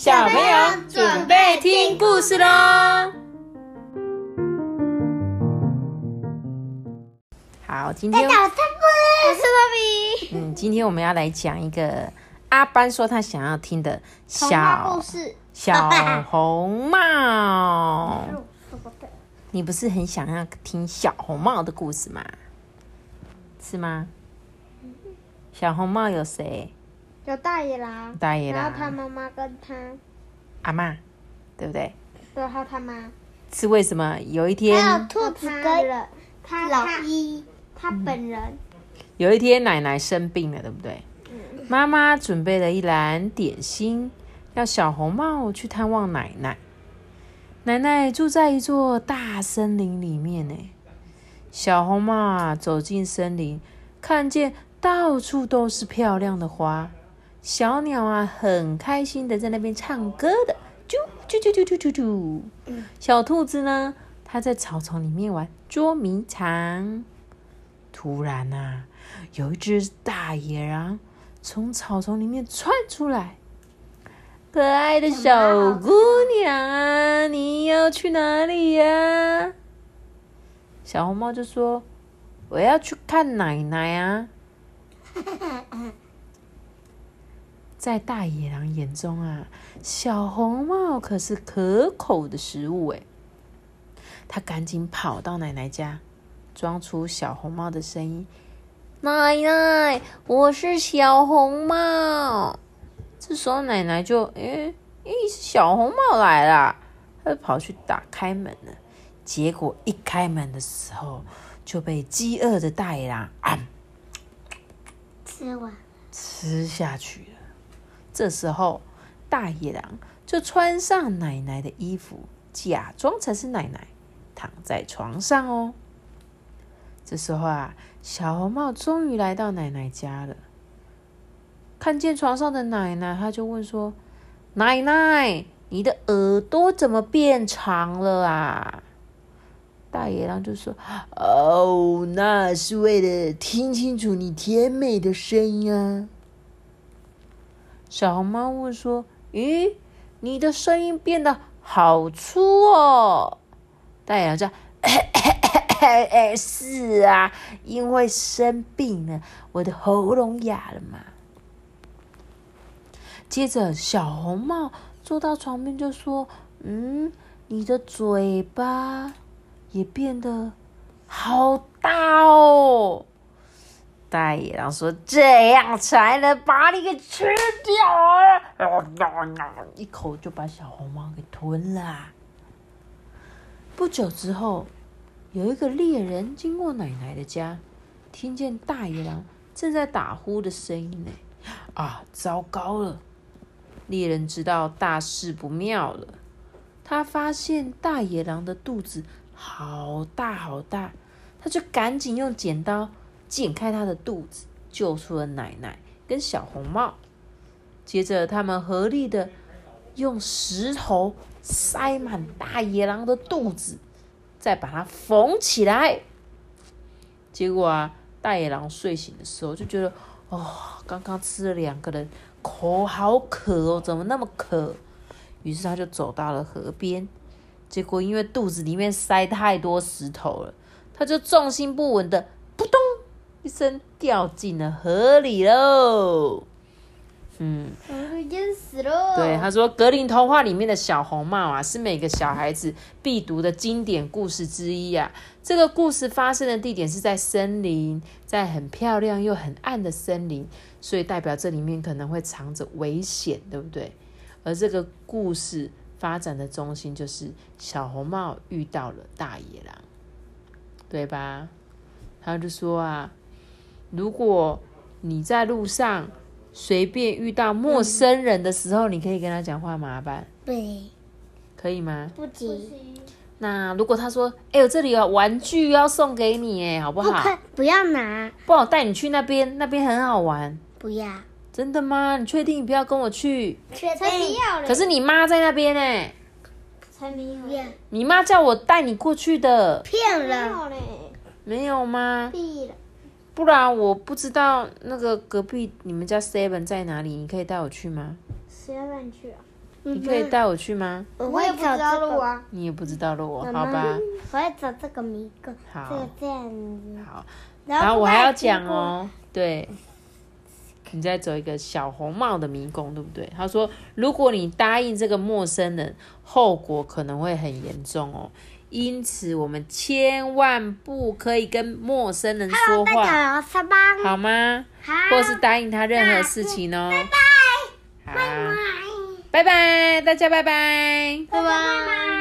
小朋友准备听故事喽！好，今天我是芭比。嗯，今天我们要来讲一个阿班说他想要听的小故事。小红帽。你不是很想要听小红帽的故事吗？是吗？小红帽有谁？有大野狼，大野然后他、妈妈跟他，阿妈，对不对？对，还有他妈，是为什么？有一还天，有兔子跟他老一，他本人。有一天奶奶生病了，对不对？妈妈准备了一篮点心，要小红帽去探望奶奶。奶奶住在一座大森林里面呢。小红帽啊，走进森林，看见到处都是漂亮的花，小鸟啊，很开心的在那边唱歌的，啾啾啾啾啾啾啾。小兔子呢，它在草丛里面玩捉迷藏。突然啊，有一只大野狼从草丛里面窜出来。可爱的小姑娘啊，你要去哪里呀、小红帽就说：“我要去看奶奶啊。”在大野狼眼中啊，小红帽可是可口的食物诶。他赶紧跑到奶奶家，装出小红帽的声音：“奶奶，我是小红帽。”这时候奶奶就诶诶，是小红帽来啦，她就跑去打开门了。结果一开门的时候，就被饥饿的大野狼啊吃完。吃下去了。这时候，大野狼就穿上奶奶的衣服，假装成是奶奶，躺在床上哦。这时候啊，小红帽终于来到奶奶家了。看见床上的奶奶，他就问说：“奶奶，你的耳朵怎么变长了啊？”大野狼就说：“哦，那是为了听清楚你甜美的声音啊。”小红帽问说：“咦，你的声音变得好粗哦？”大野狼说：“哎，是啊，因为生病了，我的喉咙哑了嘛。”接着，小红帽坐到床边就说：“嗯，你的嘴巴也变得好大哦。”大野狼说：“这样才能把你给吃掉啊！”一口就把小红帽给吞了。不久之后，有一个猎人经过奶奶的家，听见大野狼正在打呼的声音呢。啊，糟糕了！猎人知道大事不妙了。他发现大野狼的肚子好大好大，他就赶紧用剪刀剪开他的肚子，救出了奶奶跟小红帽。接着，他们合力的用石头塞满大野狼的肚子，再把它缝起来。结果啊，大野狼睡醒的时候就觉得，哦，刚刚吃了两个人，口好渴哦，怎么那么渴？于是他就走到了河边，结果因为肚子里面塞太多石头了，他就重心不稳的一声掉进了河里喽。嗯，淹死喽。对，他说格林童话里面的小红帽啊，是每个小孩子必读的经典故事之一啊。这个故事发生的地点是在森林，在很漂亮又很暗的森林，所以代表这里面可能会藏着危险，对不对？而这个故事发展的中心就是小红帽遇到了大野狼，对吧？他就说啊，如果你在路上随便遇到陌生人的时候，你可以跟他讲话吗？爸对，可以吗？不急，那如果他说：“哎、我这里有玩具要送给你，哎，好不好？不不要拿，不好带你去那边，那边很好玩。不要，真的吗？你确定你不要跟我去？确才不要可是你妈在那边呢，才没有，你妈叫我带你过去的，骗人，没有吗？屁了，不然我不知道那个隔壁你们家 Seven 在哪里，你可以带我去吗？？Seven 去啊？你可以带我去吗？我也不知道路啊，你也不知道路，好吧？我要走这个迷宫，好这个这样子，好，然然后我还要讲，哦，对，你再走一个小红帽的迷宫，对不对？他说，如果你答应这个陌生人，后果可能会很严重哦。因此，我们千万不可以跟陌生人说大话，家好，上班，好吗？好，或是答应他任何事情哦。拜拜，好，拜拜，大家拜拜。拜拜。